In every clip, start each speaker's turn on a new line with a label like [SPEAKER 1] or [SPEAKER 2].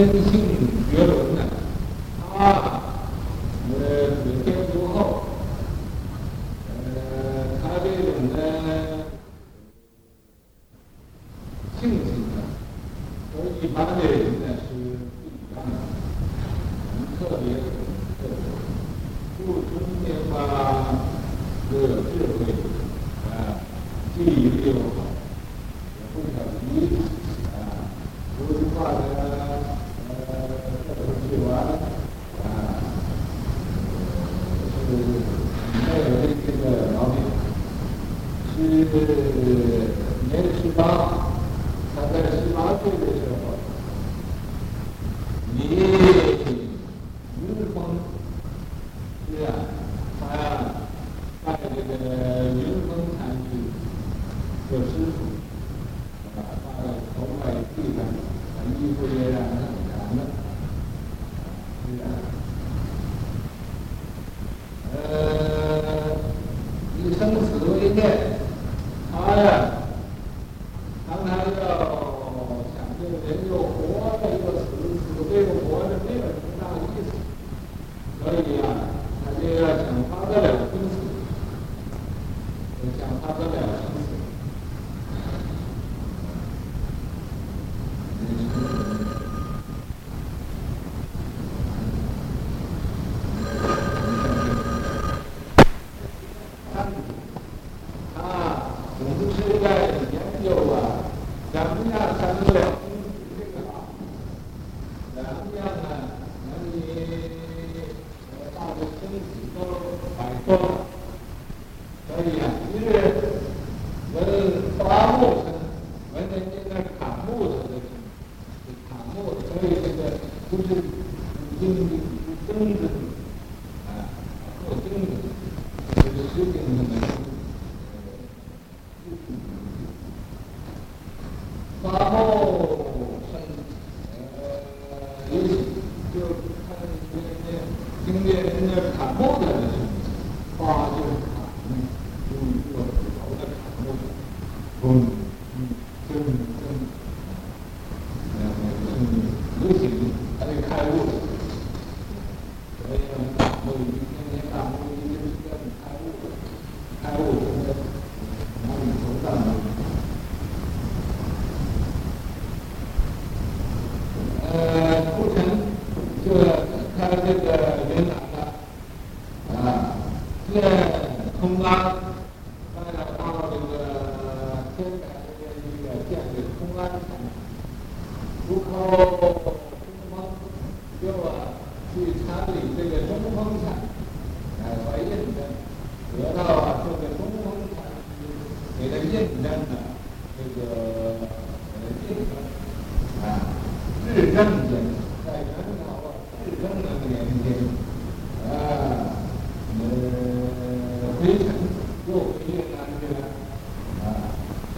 [SPEAKER 1] это сильно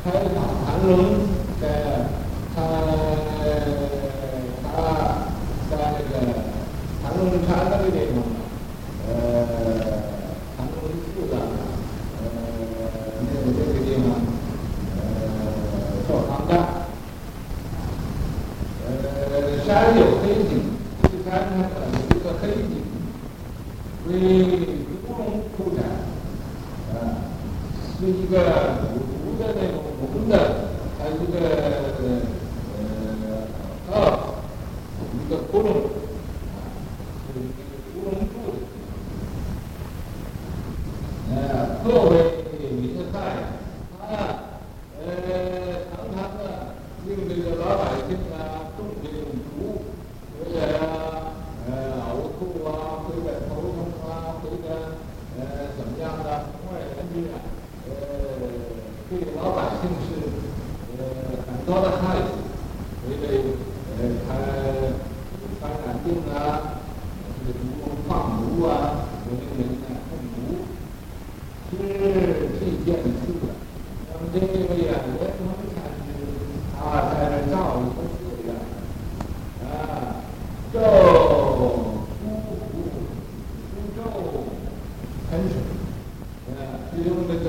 [SPEAKER 1] 呃，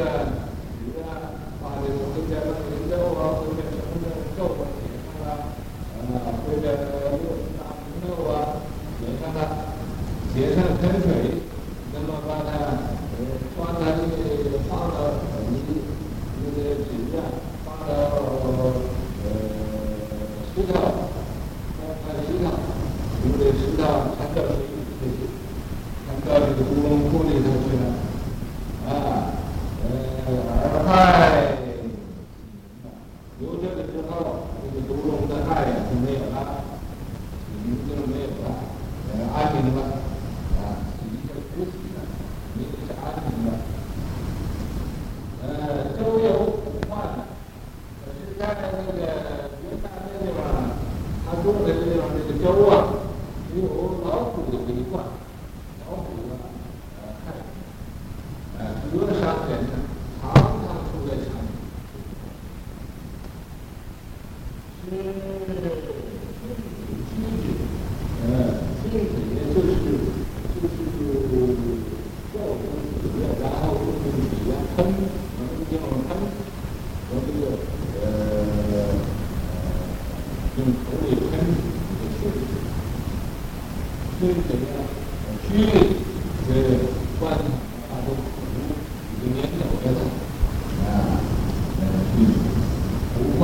[SPEAKER 1] 这个，比如说，八点钟之，牛肉啊，后面全部都是瘦肉，你看啦，呃，后面有脂肉啊，你看啦，加上清水。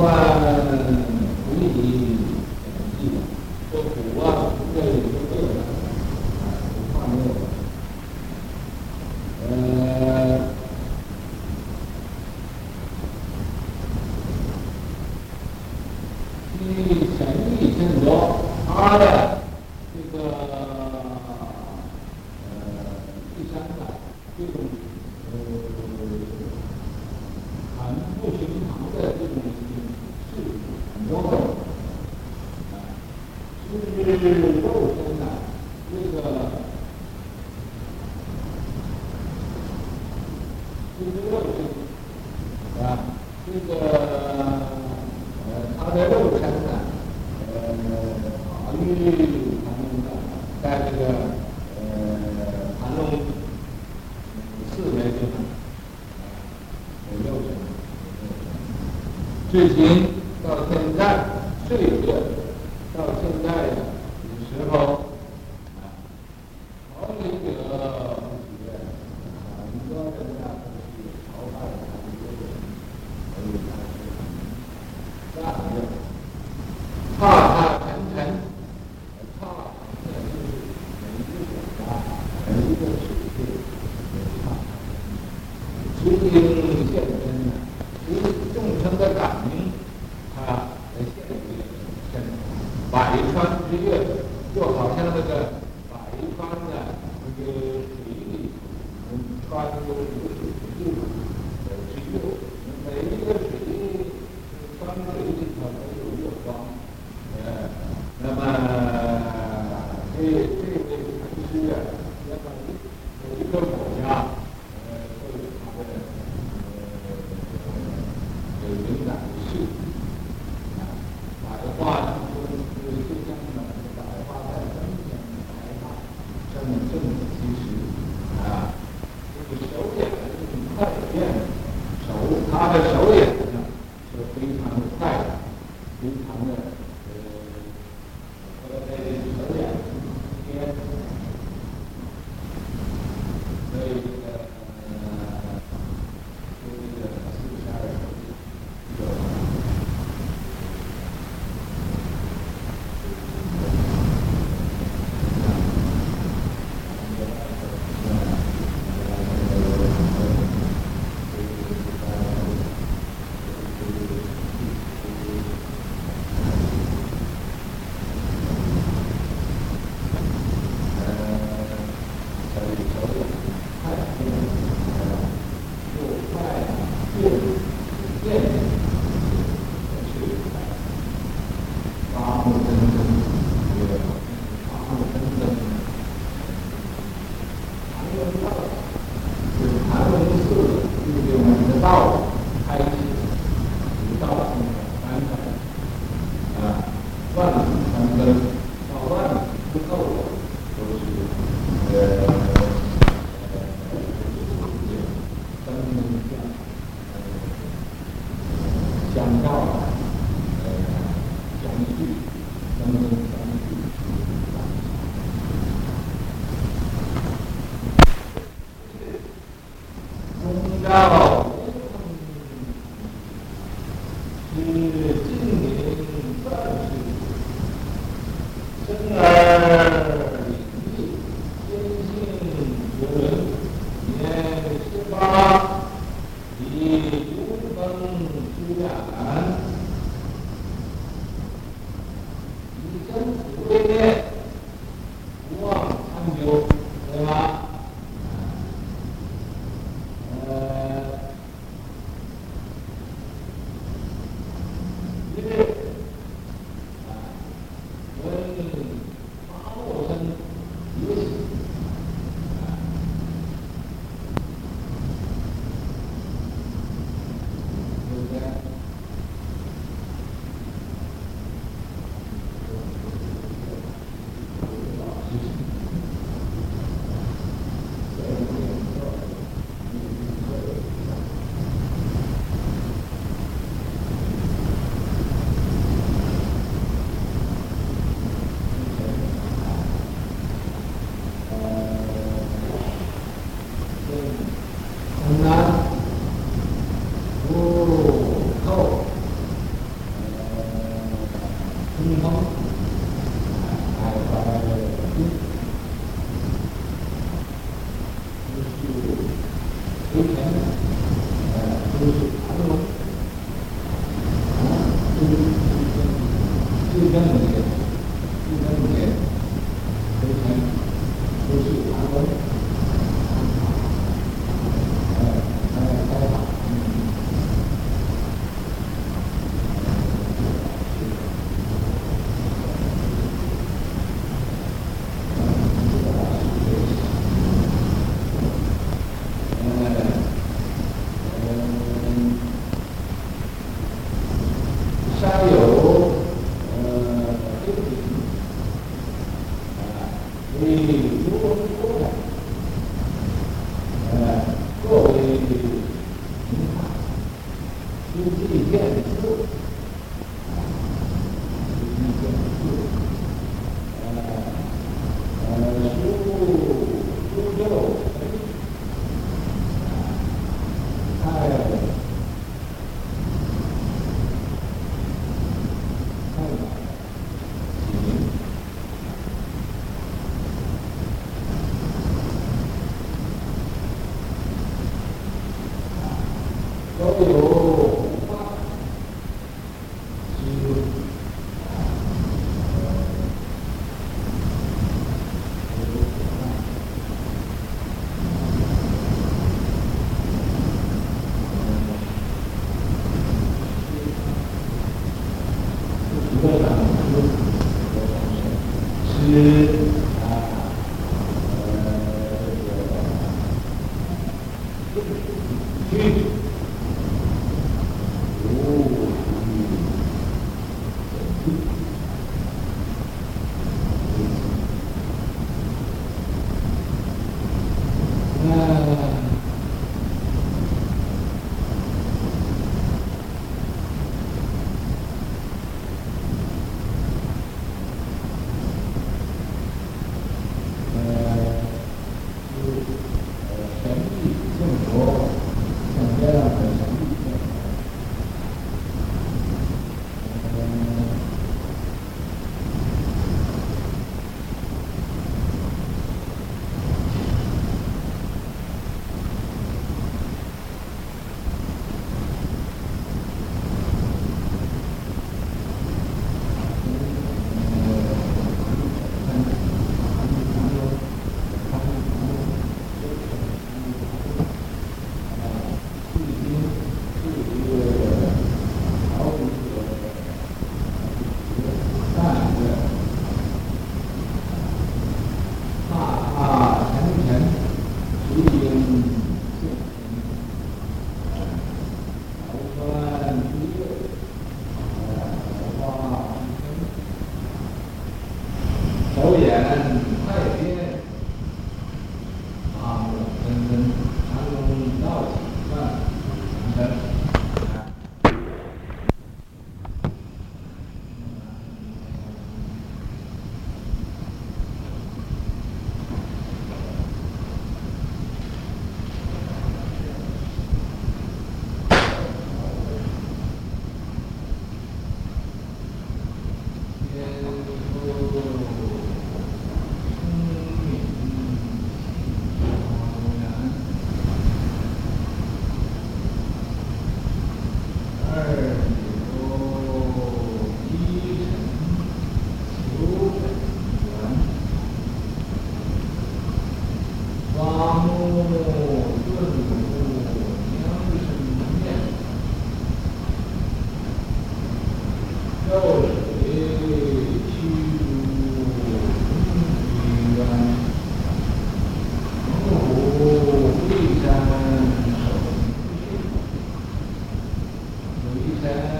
[SPEAKER 1] Wow. 是一个，啊，这个呃，他的肉身呢，呃，法律他们，在这个呃，盘龙寺里有，肉身，最近。听现身呢，与众生的感情。institution uh, already told نارا. Mm-hmm. that.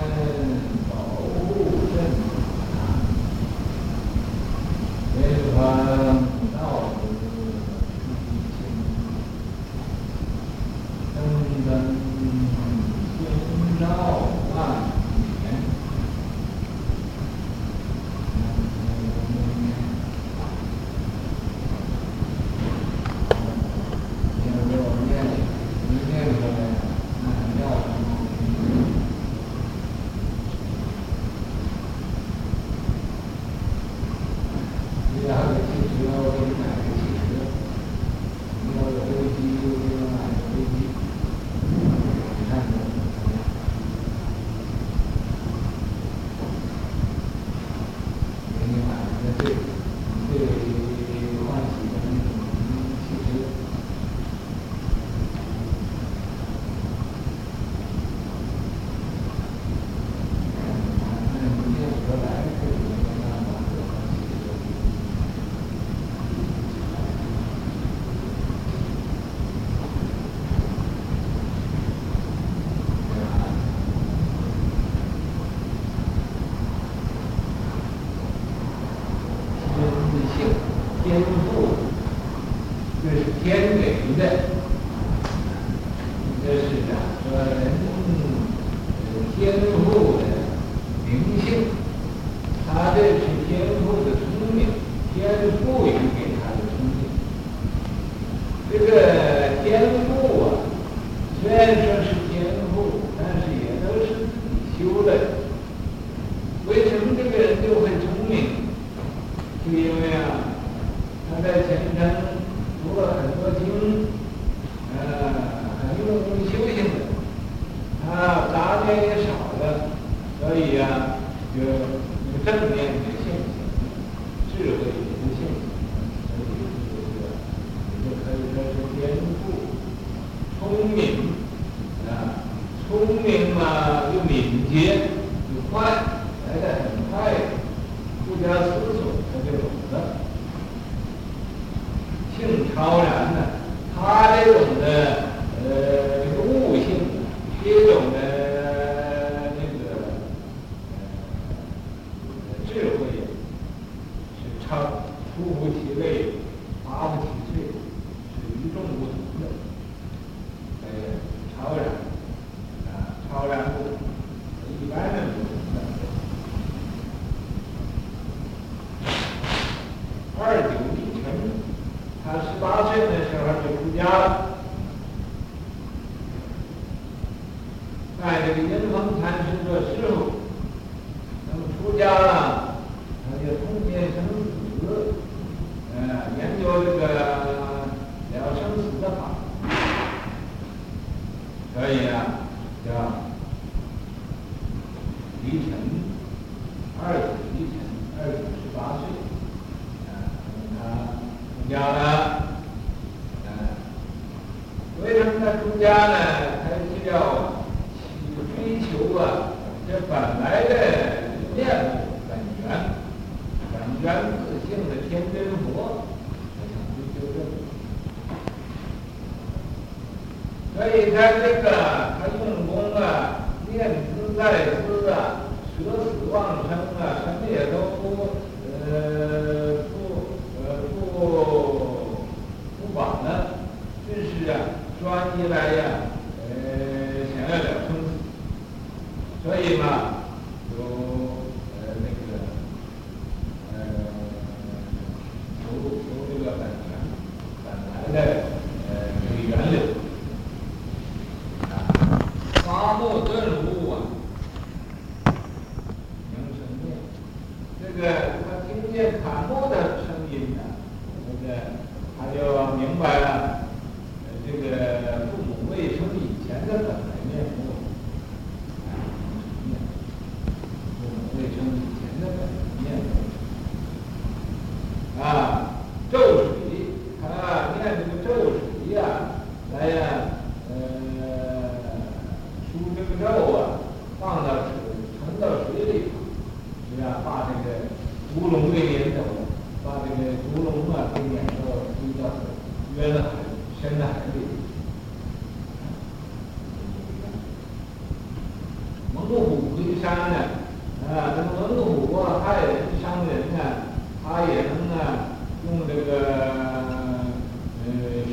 [SPEAKER 1] tiene 聪明嘛，又敏捷，又快，来的很快，不加手。哎，这个云峰禅师的时候，那么出家了。所以他这个他用功啊，练兹在资啊，舍死忘生啊，什么也都不呃不呃不不管了，就是啊，专一来呀、呃想要点生死，所以嘛。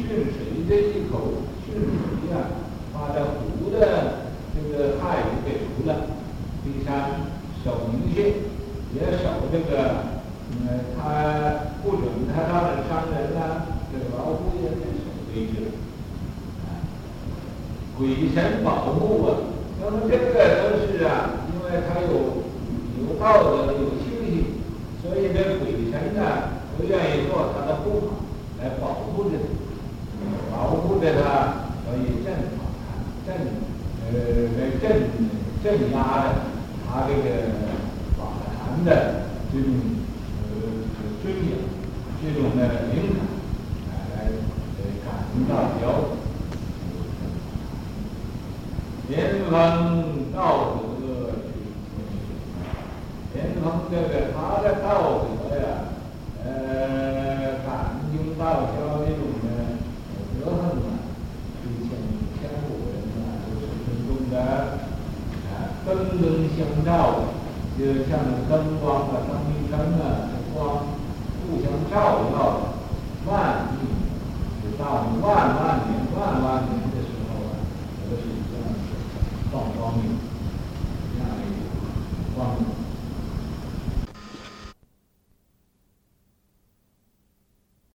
[SPEAKER 1] 呃汛水这一口汛水呀，把这虎的这个害给除了，第三守明穴。也守这个，嗯，他不准他让人伤人呐、这个老虎也得守规矩，啊，鬼神保护啊，那么这个都是啊，因为他有有道德有信心，所以这鬼神呢都愿意做他的护法来保护着他，保护着他，所以镇法他，镇，呃，来镇镇压的他这个法坛。的这种呃尊严，这种的灵感，来来呃感应到了。莲蓬道德，莲蓬这个他的道德呀，呃，感应道交这种的德行啊，以前前古人啊都是很重的，啊，灯灯相照。就像灯光啊，灯明灯啊，光互相照耀，万亿直到万万年、万万年